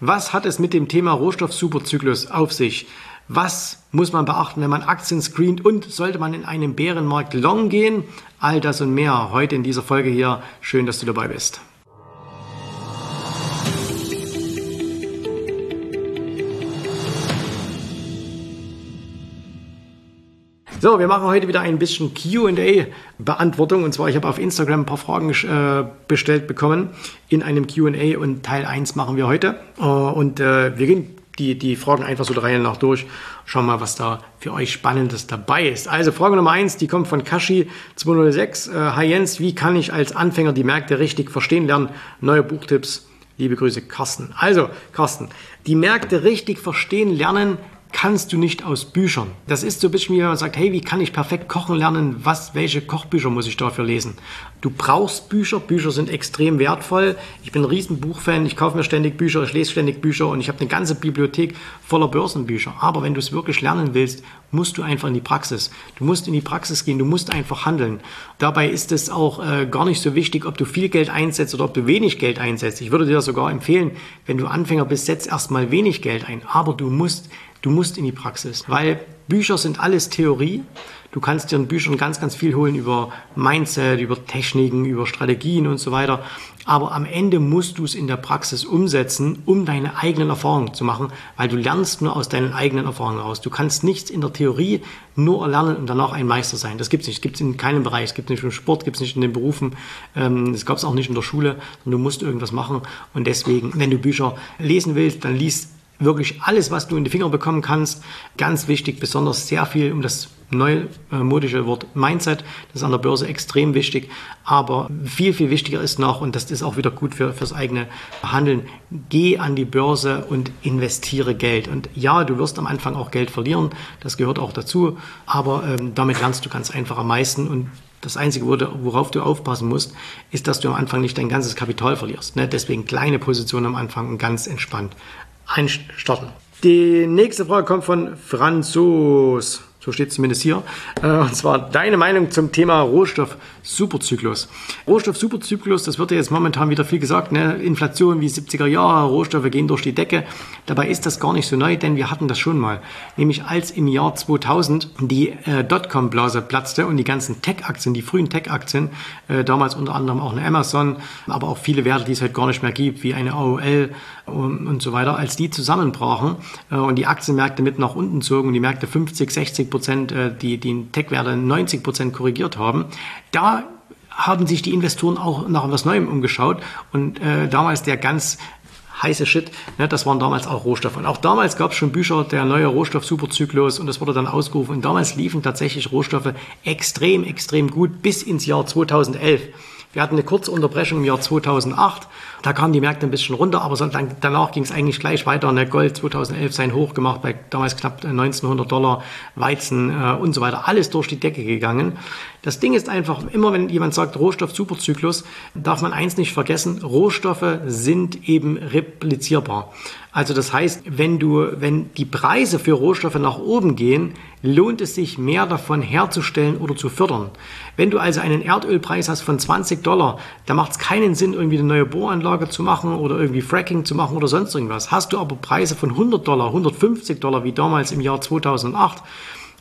Was hat es mit dem Thema Rohstoffsuperzyklus auf sich? Was muss man beachten, wenn man Aktien screent und sollte man in einem Bärenmarkt long gehen? All das und mehr heute in dieser Folge hier. Schön, dass du dabei bist. So, wir machen heute wieder ein bisschen QA-Beantwortung. Und zwar, ich habe auf Instagram ein paar Fragen äh, bestellt bekommen in einem QA und Teil 1 machen wir heute. Äh, und äh, wir gehen die, die Fragen einfach so der Reihe nach durch. Schauen mal, was da für euch Spannendes dabei ist. Also Frage Nummer 1, die kommt von Kashi206. Äh, Hi Jens, wie kann ich als Anfänger die Märkte richtig verstehen lernen? Neue Buchtipps. Liebe Grüße, Carsten. Also, Carsten, die Märkte richtig verstehen lernen kannst du nicht aus Büchern. Das ist so ein bisschen wie man sagt, hey, wie kann ich perfekt kochen lernen? Was, welche Kochbücher muss ich dafür lesen? Du brauchst Bücher. Bücher sind extrem wertvoll. Ich bin ein riesen Buchfan. Ich kaufe mir ständig Bücher, ich lese ständig Bücher und ich habe eine ganze Bibliothek voller Börsenbücher. Aber wenn du es wirklich lernen willst, musst du einfach in die Praxis. Du musst in die Praxis gehen. Du musst einfach handeln. Dabei ist es auch äh, gar nicht so wichtig, ob du viel Geld einsetzt oder ob du wenig Geld einsetzt. Ich würde dir sogar empfehlen, wenn du Anfänger bist, setz erstmal wenig Geld ein. Aber du musst Du musst in die Praxis, weil Bücher sind alles Theorie. Du kannst dir in Büchern ganz, ganz viel holen über Mindset, über Techniken, über Strategien und so weiter. Aber am Ende musst du es in der Praxis umsetzen, um deine eigenen Erfahrungen zu machen, weil du lernst nur aus deinen eigenen Erfahrungen raus. Du kannst nichts in der Theorie nur erlernen und danach ein Meister sein. Das gibt es nicht. Gibt es in keinem Bereich. Es gibt es nicht im Sport, gibt es nicht in den Berufen. Ähm, das gab es auch nicht in der Schule. Du musst irgendwas machen. Und deswegen, wenn du Bücher lesen willst, dann liest wirklich alles, was du in die Finger bekommen kannst. Ganz wichtig, besonders sehr viel um das neumodische Wort Mindset. Das ist an der Börse extrem wichtig. Aber viel, viel wichtiger ist noch, und das ist auch wieder gut für, fürs eigene Handeln, geh an die Börse und investiere Geld. Und ja, du wirst am Anfang auch Geld verlieren. Das gehört auch dazu. Aber ähm, damit lernst du ganz einfach am meisten. Und das Einzige, worauf du aufpassen musst, ist, dass du am Anfang nicht dein ganzes Kapital verlierst. Ne? Deswegen kleine Positionen am Anfang und ganz entspannt einstarten. Die nächste Frage kommt von Franzos. So steht es zumindest hier. Äh, und zwar deine Meinung zum Thema Rohstoff-Superzyklus. Rohstoff-Superzyklus, das wird ja jetzt momentan wieder viel gesagt, ne? Inflation wie 70er Jahre, Rohstoffe gehen durch die Decke. Dabei ist das gar nicht so neu, denn wir hatten das schon mal. Nämlich als im Jahr 2000 die äh, Dotcom-Blase platzte und die ganzen Tech-Aktien, die frühen Tech-Aktien, äh, damals unter anderem auch eine Amazon, aber auch viele Werte, die es heute gar nicht mehr gibt, wie eine AOL und, und so weiter, als die zusammenbrachen äh, und die Aktienmärkte mit nach unten zogen und die Märkte 50, 60 Prozent, äh, die, die Tech-Werte 90 Prozent korrigiert haben, da haben sich die Investoren auch nach etwas Neuem umgeschaut und äh, damals der ganz heiße Shit, ne, das waren damals auch Rohstoffe. Und auch damals gab es schon Bücher, der neue Rohstoff-Superzyklus und das wurde dann ausgerufen. Und damals liefen tatsächlich Rohstoffe extrem, extrem gut bis ins Jahr 2011. Wir hatten eine kurze Unterbrechung im Jahr 2008. Da kamen die Märkte ein bisschen runter, aber danach ging es eigentlich gleich weiter. Ne? Gold 2011 sein Hoch gemacht bei damals knapp 1900 Dollar, Weizen äh, und so weiter. Alles durch die Decke gegangen. Das Ding ist einfach, immer wenn jemand sagt Rohstoff-Superzyklus, darf man eins nicht vergessen, Rohstoffe sind eben replizierbar. Also das heißt, wenn du, wenn die Preise für Rohstoffe nach oben gehen, lohnt es sich mehr davon herzustellen oder zu fördern. Wenn du also einen Erdölpreis hast von 20 Dollar, da macht es keinen Sinn, irgendwie eine neue Bohranlage zu machen oder irgendwie Fracking zu machen oder sonst irgendwas. Hast du aber Preise von 100 Dollar, 150 Dollar wie damals im Jahr 2008,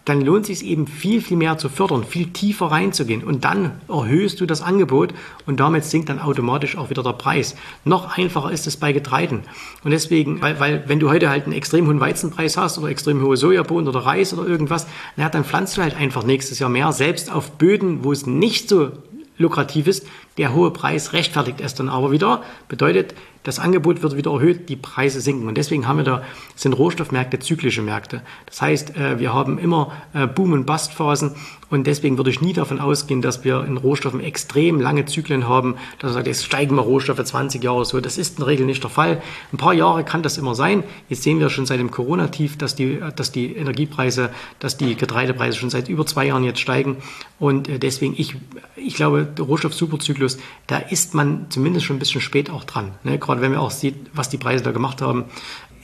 dann lohnt es sich eben viel, viel mehr zu fördern, viel tiefer reinzugehen. Und dann erhöhst du das Angebot und damit sinkt dann automatisch auch wieder der Preis. Noch einfacher ist es bei Getreiden. Und deswegen, weil, weil wenn du heute halt einen extrem hohen Weizenpreis hast oder extrem hohe Sojabohnen oder Reis oder irgendwas, naja, dann pflanzt du halt einfach nächstes Jahr mehr, selbst auf Böden, wo es nicht so lukrativ ist. Der hohe Preis rechtfertigt es dann aber wieder. Bedeutet, das Angebot wird wieder erhöht, die Preise sinken. Und deswegen haben wir da, sind Rohstoffmärkte zyklische Märkte. Das heißt, äh, wir haben immer äh, Boom- und Bust-Phasen und deswegen würde ich nie davon ausgehen, dass wir in Rohstoffen extrem lange Zyklen haben, dass man sagt, jetzt steigen wir Rohstoffe 20 Jahre so. Das ist in der Regel nicht der Fall. Ein paar Jahre kann das immer sein. Jetzt sehen wir schon seit dem Corona-Tief, dass die, dass die Energiepreise, dass die Getreidepreise schon seit über zwei Jahren jetzt steigen. Und äh, deswegen, ich, ich glaube, der Rohstoff-Superzyklus, da ist man zumindest schon ein bisschen spät auch dran. Ne? Gerade wenn man auch sieht, was die Preise da gemacht haben,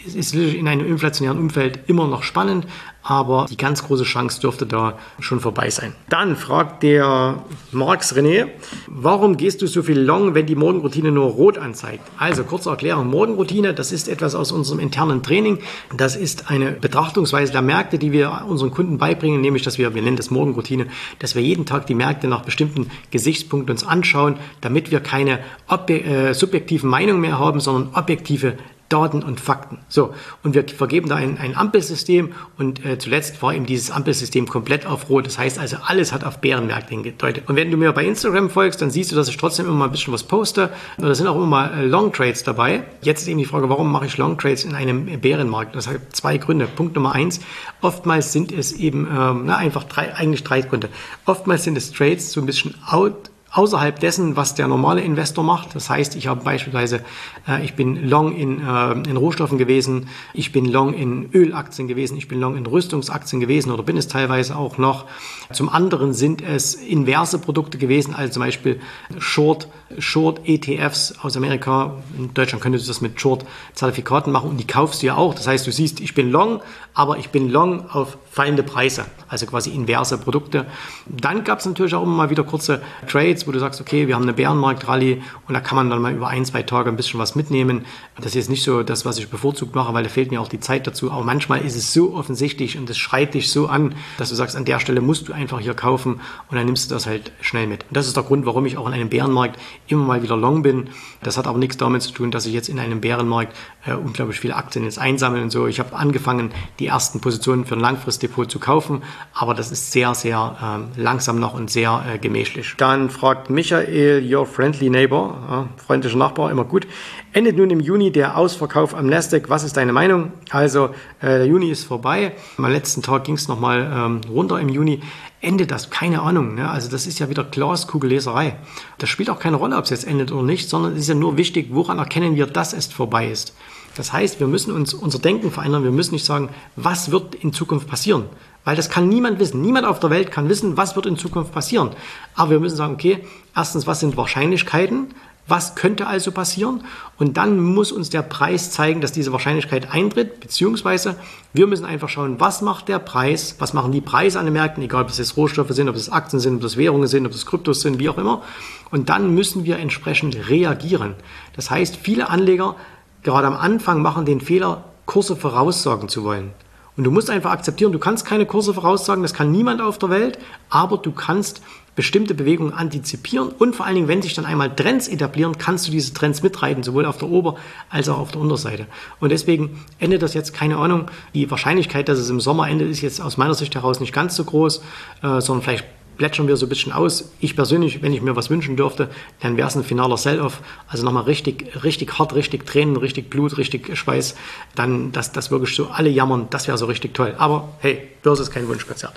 es ist in einem inflationären Umfeld immer noch spannend, aber die ganz große Chance dürfte da schon vorbei sein. Dann fragt der Marx René, warum gehst du so viel Long, wenn die Morgenroutine nur rot anzeigt? Also kurze Erklärung, Morgenroutine, das ist etwas aus unserem internen Training. Das ist eine Betrachtungsweise der Märkte, die wir unseren Kunden beibringen, nämlich, dass wir, wir nennen das Morgenroutine, dass wir jeden Tag die Märkte nach bestimmten Gesichtspunkten uns anschauen, damit wir keine äh, subjektiven Meinungen mehr haben, sondern objektive Daten und Fakten. So, und wir vergeben da ein, ein Ampelsystem und äh, zuletzt war eben dieses Ampelsystem komplett auf Rot. Das heißt also, alles hat auf Bärenmärkte hingedeutet. Und wenn du mir bei Instagram folgst, dann siehst du, dass ich trotzdem immer mal ein bisschen was poste. Und da sind auch immer mal äh, Long Trades dabei. Jetzt ist eben die Frage, warum mache ich Long Trades in einem Bärenmarkt? Das hat zwei Gründe. Punkt Nummer eins, oftmals sind es eben, ähm, na, einfach drei, eigentlich drei Gründe. Oftmals sind es Trades so ein bisschen out außerhalb dessen, was der normale Investor macht. Das heißt, ich habe beispielsweise, äh, ich bin long in, äh, in Rohstoffen gewesen, ich bin long in Ölaktien gewesen, ich bin long in Rüstungsaktien gewesen oder bin es teilweise auch noch. Zum anderen sind es inverse Produkte gewesen, also zum Beispiel Short, Short ETFs aus Amerika. In Deutschland könntest du das mit Short Zertifikaten machen und die kaufst du ja auch. Das heißt, du siehst, ich bin long, aber ich bin long auf fallende Preise, also quasi inverse Produkte. Dann gab es natürlich auch immer mal wieder kurze Trades, wo du sagst, okay, wir haben eine Bärenmarkt-Rallye und da kann man dann mal über ein, zwei Tage ein bisschen was mitnehmen. Das ist jetzt nicht so das, was ich bevorzugt mache, weil da fehlt mir auch die Zeit dazu. Aber manchmal ist es so offensichtlich und es schreit dich so an, dass du sagst, an der Stelle musst du einfach hier kaufen und dann nimmst du das halt schnell mit. Und das ist der Grund, warum ich auch in einem Bärenmarkt immer mal wieder long bin. Das hat aber nichts damit zu tun, dass ich jetzt in einem Bärenmarkt äh, unglaublich viele Aktien jetzt einsammeln und so. Ich habe angefangen, die ersten Positionen für ein Langfristdepot zu kaufen, aber das ist sehr, sehr äh, langsam noch und sehr äh, gemächlich. Dann fragt Michael, your friendly neighbor, äh, freundlicher Nachbar, immer gut. Endet nun im Juni der Ausverkauf am Nasdaq. Was ist deine Meinung? Also, äh, der Juni ist vorbei. Am letzten Tag ging es nochmal ähm, runter im Juni. Endet das? Keine Ahnung. Ne? Also, das ist ja wieder Glaskugelleserei. Das spielt auch keine Rolle, ob es jetzt endet oder nicht, sondern es ist ja nur wichtig, woran erkennen wir, dass es vorbei ist. Das heißt, wir müssen uns unser Denken verändern. Wir müssen nicht sagen, was wird in Zukunft passieren. Weil das kann niemand wissen. Niemand auf der Welt kann wissen, was wird in Zukunft passieren. Aber wir müssen sagen, okay, erstens, was sind Wahrscheinlichkeiten? Was könnte also passieren? Und dann muss uns der Preis zeigen, dass diese Wahrscheinlichkeit eintritt, beziehungsweise wir müssen einfach schauen, was macht der Preis, was machen die Preise an den Märkten, egal ob es jetzt Rohstoffe sind, ob es Aktien sind, ob es Währungen sind, ob es Kryptos sind, wie auch immer. Und dann müssen wir entsprechend reagieren. Das heißt, viele Anleger gerade am Anfang machen den Fehler, Kurse voraussagen zu wollen. Und du musst einfach akzeptieren, du kannst keine Kurse voraussagen, das kann niemand auf der Welt, aber du kannst bestimmte Bewegungen antizipieren und vor allen Dingen, wenn sich dann einmal Trends etablieren, kannst du diese Trends mitreiten, sowohl auf der Ober- als auch auf der Unterseite. Und deswegen endet das jetzt, keine Ahnung, die Wahrscheinlichkeit, dass es im Sommer endet, ist jetzt aus meiner Sicht heraus nicht ganz so groß, äh, sondern vielleicht plätschern wir so ein bisschen aus. Ich persönlich, wenn ich mir was wünschen dürfte, dann wäre es ein finaler Sell-Off. Also nochmal richtig, richtig hart, richtig Tränen, richtig Blut, richtig Schweiß. Dann, dass, dass wirklich so alle jammern, das wäre so richtig toll. Aber hey, Börse ist kein Wunschkonzert.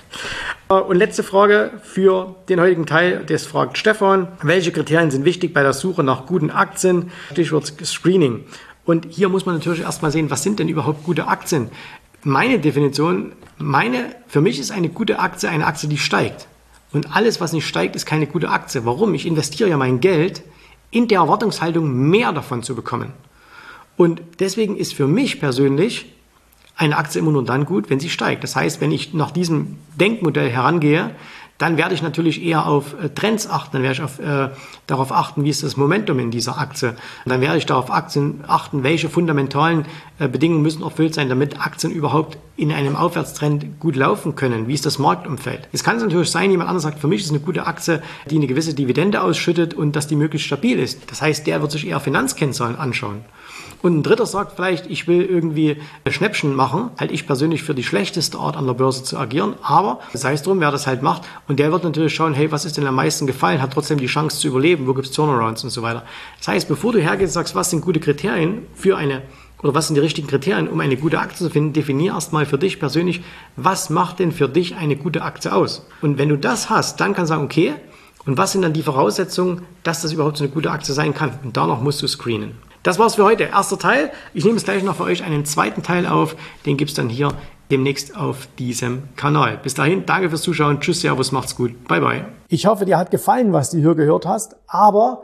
Äh, und letzte Frage für den heutigen Teil, das fragt Stefan. Welche Kriterien sind wichtig bei der Suche nach guten Aktien? Stichwort Screening. Und hier muss man natürlich erstmal sehen, was sind denn überhaupt gute Aktien? Meine Definition, meine, für mich ist eine gute Aktie eine Aktie, die steigt. Und alles, was nicht steigt, ist keine gute Aktie. Warum? Ich investiere ja mein Geld in der Erwartungshaltung, mehr davon zu bekommen. Und deswegen ist für mich persönlich eine Aktie immer nur dann gut, wenn sie steigt. Das heißt, wenn ich nach diesem Denkmodell herangehe, dann werde ich natürlich eher auf äh, Trends achten, dann werde ich auf, äh, darauf achten, wie ist das Momentum in dieser Aktie. dann werde ich darauf achten, welche fundamentalen äh, Bedingungen müssen erfüllt sein, damit Aktien überhaupt in einem Aufwärtstrend gut laufen können. Wie ist das Marktumfeld? Es kann natürlich sein, jemand anderes sagt, für mich ist eine gute Aktie, die eine gewisse Dividende ausschüttet und dass die möglichst stabil ist. Das heißt, der wird sich eher Finanzkennzahlen anschauen. Und ein dritter sagt vielleicht, ich will irgendwie Schnäppchen machen, halt ich persönlich für die schlechteste Art an der Börse zu agieren, aber sei es drum, wer das halt macht und der wird natürlich schauen, hey, was ist denn am meisten gefallen, hat trotzdem die Chance zu überleben, wo gibt es Turnarounds und so weiter. Das heißt, bevor du hergehst und sagst, was sind gute Kriterien für eine oder was sind die richtigen Kriterien, um eine gute Aktie zu finden, definier erstmal für dich persönlich, was macht denn für dich eine gute Aktie aus? Und wenn du das hast, dann kannst du sagen, okay, und was sind dann die Voraussetzungen, dass das überhaupt so eine gute Aktie sein kann? Und danach musst du screenen. Das war's für heute. Erster Teil. Ich nehme jetzt gleich noch für euch einen zweiten Teil auf. Den gibt's dann hier demnächst auf diesem Kanal. Bis dahin, danke fürs Zuschauen. Tschüss, Servus, macht's gut. Bye, bye. Ich hoffe, dir hat gefallen, was du hier gehört hast. Aber